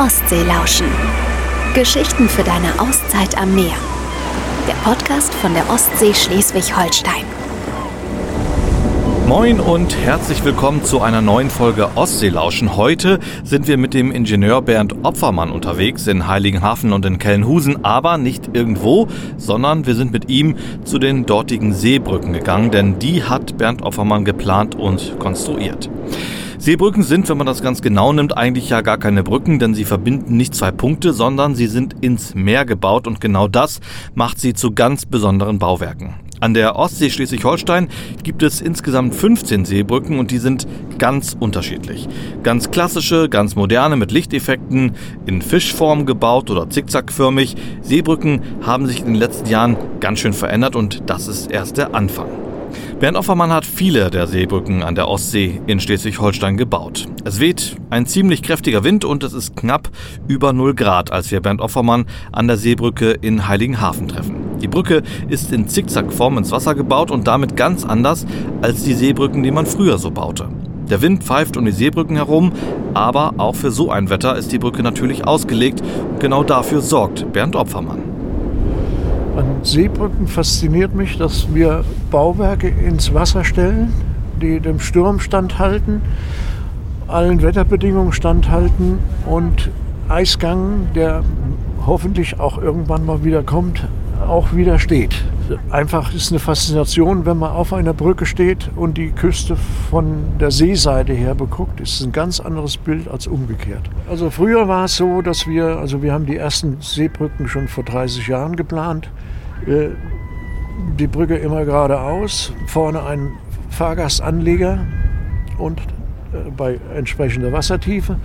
Ostsee lauschen. Geschichten für deine Auszeit am Meer. Der Podcast von der Ostsee Schleswig-Holstein. Moin und herzlich willkommen zu einer neuen Folge Ostseelauschen. Heute sind wir mit dem Ingenieur Bernd Opfermann unterwegs in Heiligenhafen und in Kellenhusen, aber nicht irgendwo, sondern wir sind mit ihm zu den dortigen Seebrücken gegangen, denn die hat Bernd Opfermann geplant und konstruiert. Seebrücken sind, wenn man das ganz genau nimmt, eigentlich ja gar keine Brücken, denn sie verbinden nicht zwei Punkte, sondern sie sind ins Meer gebaut und genau das macht sie zu ganz besonderen Bauwerken. An der Ostsee Schleswig-Holstein gibt es insgesamt 15 Seebrücken und die sind ganz unterschiedlich. Ganz klassische, ganz moderne mit Lichteffekten, in Fischform gebaut oder zickzackförmig. Seebrücken haben sich in den letzten Jahren ganz schön verändert und das ist erst der Anfang. Bernd Offermann hat viele der Seebrücken an der Ostsee in Schleswig-Holstein gebaut. Es weht ein ziemlich kräftiger Wind und es ist knapp über 0 Grad, als wir Bernd Offermann an der Seebrücke in Heiligenhafen treffen. Die Brücke ist in Zickzackform ins Wasser gebaut und damit ganz anders als die Seebrücken, die man früher so baute. Der Wind pfeift um die Seebrücken herum, aber auch für so ein Wetter ist die Brücke natürlich ausgelegt genau dafür sorgt Bernd Opfermann. Seebrücken fasziniert mich, dass wir Bauwerke ins Wasser stellen, die dem Sturm standhalten, allen Wetterbedingungen standhalten und Eisgang, der hoffentlich auch irgendwann mal wieder kommt, auch widersteht. Einfach ist eine Faszination, wenn man auf einer Brücke steht und die Küste von der Seeseite her beguckt, ist ein ganz anderes Bild als umgekehrt. Also früher war es so, dass wir, also wir haben die ersten Seebrücken schon vor 30 Jahren geplant. Äh, die Brücke immer geradeaus, vorne ein Fahrgastanleger und äh, bei entsprechender Wassertiefe.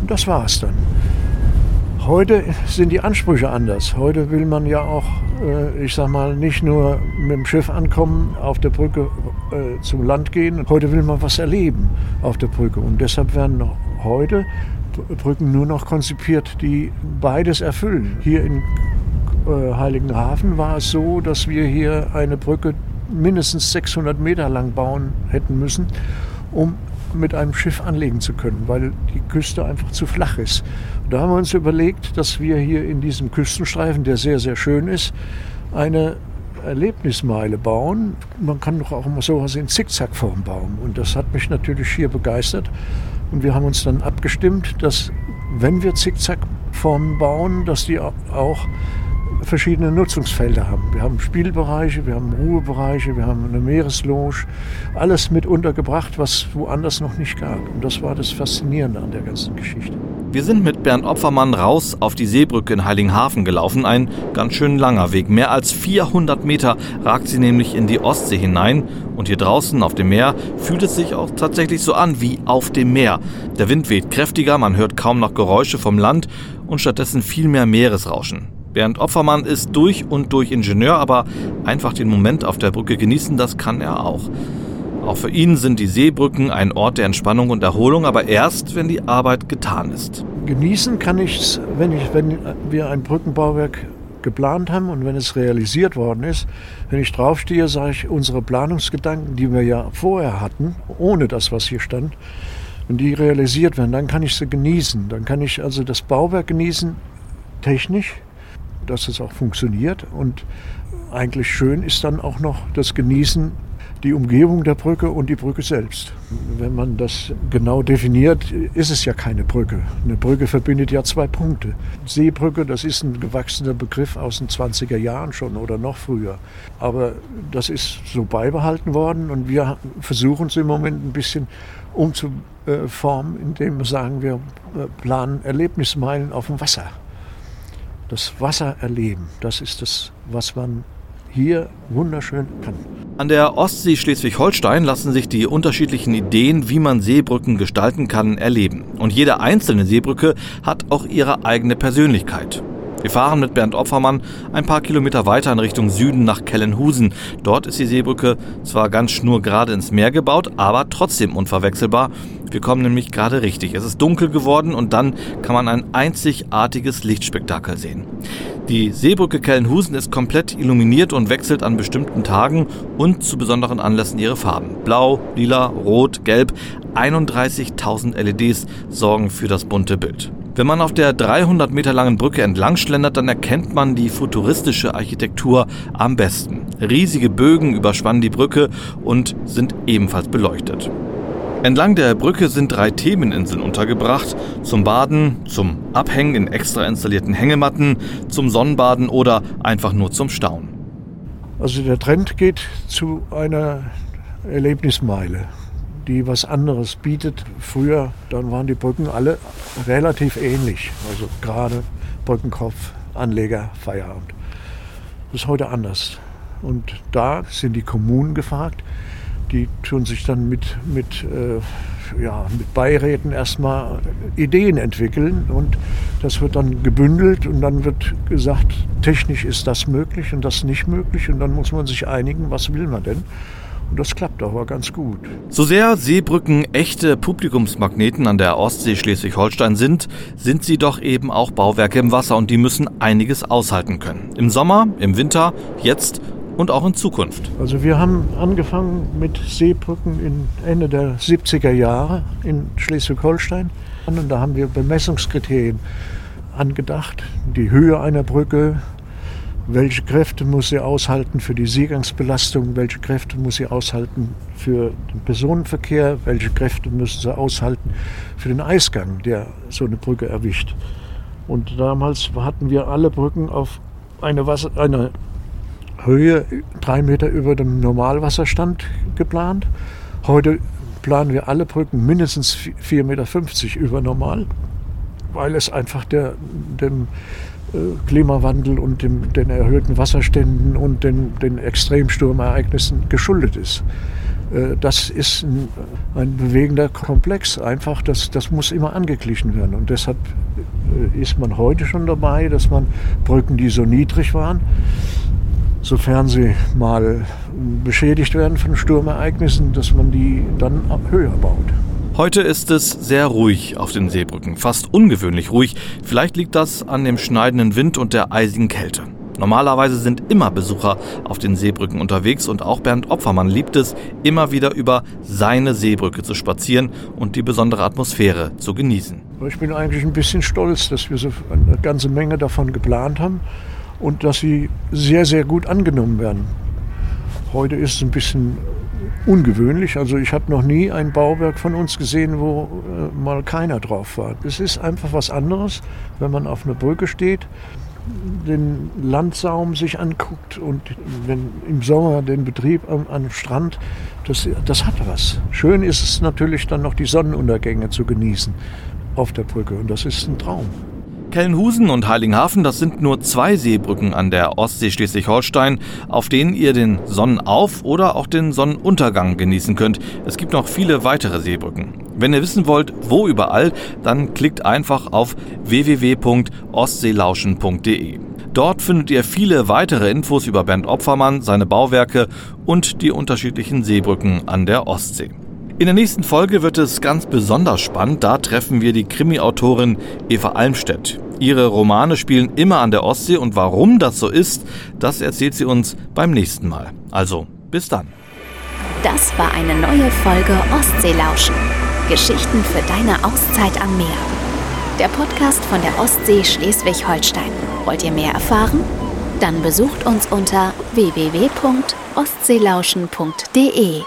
Und das war es dann. Heute sind die Ansprüche anders. Heute will man ja auch, äh, ich sag mal, nicht nur mit dem Schiff ankommen, auf der Brücke zum Land gehen. Heute will man was erleben auf der Brücke. Und deshalb werden heute Brücken nur noch konzipiert, die beides erfüllen. Hier in äh, Heiligenhafen war es so, dass wir hier eine Brücke mindestens 600 Meter lang bauen hätten müssen, um mit einem Schiff anlegen zu können, weil die Küste einfach zu flach ist. Und da haben wir uns überlegt, dass wir hier in diesem Küstenstreifen, der sehr, sehr schön ist, eine Erlebnismeile bauen. Man kann doch auch immer sowas in Zickzackform bauen. Und das hat mich natürlich hier begeistert. Und wir haben uns dann abgestimmt, dass wenn wir Zickzackformen bauen, dass die auch verschiedene Nutzungsfelder haben. Wir haben Spielbereiche, wir haben Ruhebereiche, wir haben eine Meeresloge, alles mit untergebracht, was woanders noch nicht gab. Und das war das Faszinierende an der ganzen Geschichte. Wir sind mit Bernd Opfermann raus auf die Seebrücke in Heiligenhafen gelaufen. Ein ganz schön langer Weg. Mehr als 400 Meter ragt sie nämlich in die Ostsee hinein. Und hier draußen auf dem Meer fühlt es sich auch tatsächlich so an wie auf dem Meer. Der Wind weht kräftiger, man hört kaum noch Geräusche vom Land und stattdessen viel mehr Meeresrauschen. Bernd Opfermann ist durch und durch Ingenieur, aber einfach den Moment auf der Brücke genießen, das kann er auch. Auch für ihn sind die Seebrücken ein Ort der Entspannung und Erholung, aber erst, wenn die Arbeit getan ist. Genießen kann ich es, wenn, ich, wenn wir ein Brückenbauwerk geplant haben und wenn es realisiert worden ist. Wenn ich draufstehe, sage ich, unsere Planungsgedanken, die wir ja vorher hatten, ohne das, was hier stand, wenn die realisiert werden, dann kann ich sie genießen. Dann kann ich also das Bauwerk genießen, technisch, dass es auch funktioniert. Und eigentlich schön ist dann auch noch das Genießen die Umgebung der Brücke und die Brücke selbst. Wenn man das genau definiert, ist es ja keine Brücke. Eine Brücke verbindet ja zwei Punkte. Seebrücke, das ist ein gewachsener Begriff aus den 20er Jahren schon oder noch früher. Aber das ist so beibehalten worden und wir versuchen es im Moment ein bisschen umzuformen, indem wir sagen, wir äh, planen Erlebnismeilen auf dem Wasser das Wasser erleben. Das ist das, was man hier wunderschön kann. An der Ostsee Schleswig-Holstein lassen sich die unterschiedlichen Ideen, wie man Seebrücken gestalten kann, erleben. Und jede einzelne Seebrücke hat auch ihre eigene Persönlichkeit. Wir fahren mit Bernd Opfermann ein paar Kilometer weiter in Richtung Süden nach Kellenhusen. Dort ist die Seebrücke zwar ganz schnurgerade ins Meer gebaut, aber trotzdem unverwechselbar. Wir kommen nämlich gerade richtig. Es ist dunkel geworden und dann kann man ein einzigartiges Lichtspektakel sehen. Die Seebrücke Kellenhusen ist komplett illuminiert und wechselt an bestimmten Tagen und zu besonderen Anlässen ihre Farben. Blau, lila, rot, gelb. 31.000 LEDs sorgen für das bunte Bild. Wenn man auf der 300 Meter langen Brücke entlang schlendert, dann erkennt man die futuristische Architektur am besten. Riesige Bögen überspannen die Brücke und sind ebenfalls beleuchtet. Entlang der Brücke sind drei Themeninseln untergebracht. Zum Baden, zum Abhängen in extra installierten Hängematten, zum Sonnenbaden oder einfach nur zum Staunen. Also der Trend geht zu einer Erlebnismeile die was anderes bietet. Früher, dann waren die Brücken alle relativ ähnlich. Also gerade Brückenkopf, Anleger, Feierabend. Das ist heute anders. Und da sind die Kommunen gefragt. Die tun sich dann mit, mit, äh, ja, mit Beiräten erstmal Ideen entwickeln und das wird dann gebündelt und dann wird gesagt, technisch ist das möglich und das nicht möglich und dann muss man sich einigen, was will man denn. Und das klappt aber ganz gut. So sehr Seebrücken echte Publikumsmagneten an der Ostsee Schleswig-Holstein sind, sind sie doch eben auch Bauwerke im Wasser und die müssen einiges aushalten können. Im Sommer, im Winter, jetzt und auch in Zukunft. Also wir haben angefangen mit Seebrücken in Ende der 70er Jahre in Schleswig-Holstein. Und da haben wir Bemessungskriterien angedacht. Die Höhe einer Brücke, welche Kräfte muss sie aushalten für die Seegangsbelastung, welche Kräfte muss sie aushalten für den Personenverkehr, welche Kräfte müssen sie aushalten für den Eisgang, der so eine Brücke erwischt. Und damals hatten wir alle Brücken auf eine, Wasser, eine Höhe drei Meter über dem Normalwasserstand geplant. Heute planen wir alle Brücken mindestens 4,50 Meter über Normal, weil es einfach der, dem Klimawandel und dem, den erhöhten Wasserständen und den, den Extremsturmereignissen geschuldet ist. Äh, das ist ein, ein, bewegender Komplex. Einfach, das, das muss immer angeglichen werden. Und deshalb äh, ist man heute schon dabei, dass man Brücken, die so niedrig waren, sofern sie mal beschädigt werden von Sturmereignissen, dass man die dann höher baut. Heute ist es sehr ruhig auf den Seebrücken, fast ungewöhnlich ruhig. Vielleicht liegt das an dem schneidenden Wind und der eisigen Kälte. Normalerweise sind immer Besucher auf den Seebrücken unterwegs und auch Bernd Opfermann liebt es, immer wieder über seine Seebrücke zu spazieren und die besondere Atmosphäre zu genießen. Ich bin eigentlich ein bisschen stolz, dass wir so eine ganze Menge davon geplant haben und dass sie sehr, sehr gut angenommen werden. Heute ist es ein bisschen ungewöhnlich. Also ich habe noch nie ein Bauwerk von uns gesehen, wo äh, mal keiner drauf war. Es ist einfach was anderes, wenn man auf einer Brücke steht, den Landsaum sich anguckt und wenn im Sommer den Betrieb am, am Strand, das, das hat was. Schön ist es natürlich dann noch die Sonnenuntergänge zu genießen auf der Brücke und das ist ein Traum. Kellenhusen und Heiligenhafen, das sind nur zwei Seebrücken an der Ostsee Schleswig-Holstein, auf denen ihr den Sonnenauf- oder auch den Sonnenuntergang genießen könnt. Es gibt noch viele weitere Seebrücken. Wenn ihr wissen wollt, wo überall, dann klickt einfach auf www.ostseelauschen.de. Dort findet ihr viele weitere Infos über Bernd Opfermann, seine Bauwerke und die unterschiedlichen Seebrücken an der Ostsee. In der nächsten Folge wird es ganz besonders spannend. Da treffen wir die Krimi-Autorin Eva Almstedt. Ihre Romane spielen immer an der Ostsee und warum das so ist, das erzählt sie uns beim nächsten Mal. Also, bis dann. Das war eine neue Folge Ostseelauschen. Geschichten für deine Auszeit am Meer. Der Podcast von der Ostsee Schleswig-Holstein. Wollt ihr mehr erfahren? Dann besucht uns unter www.ostseelauschen.de.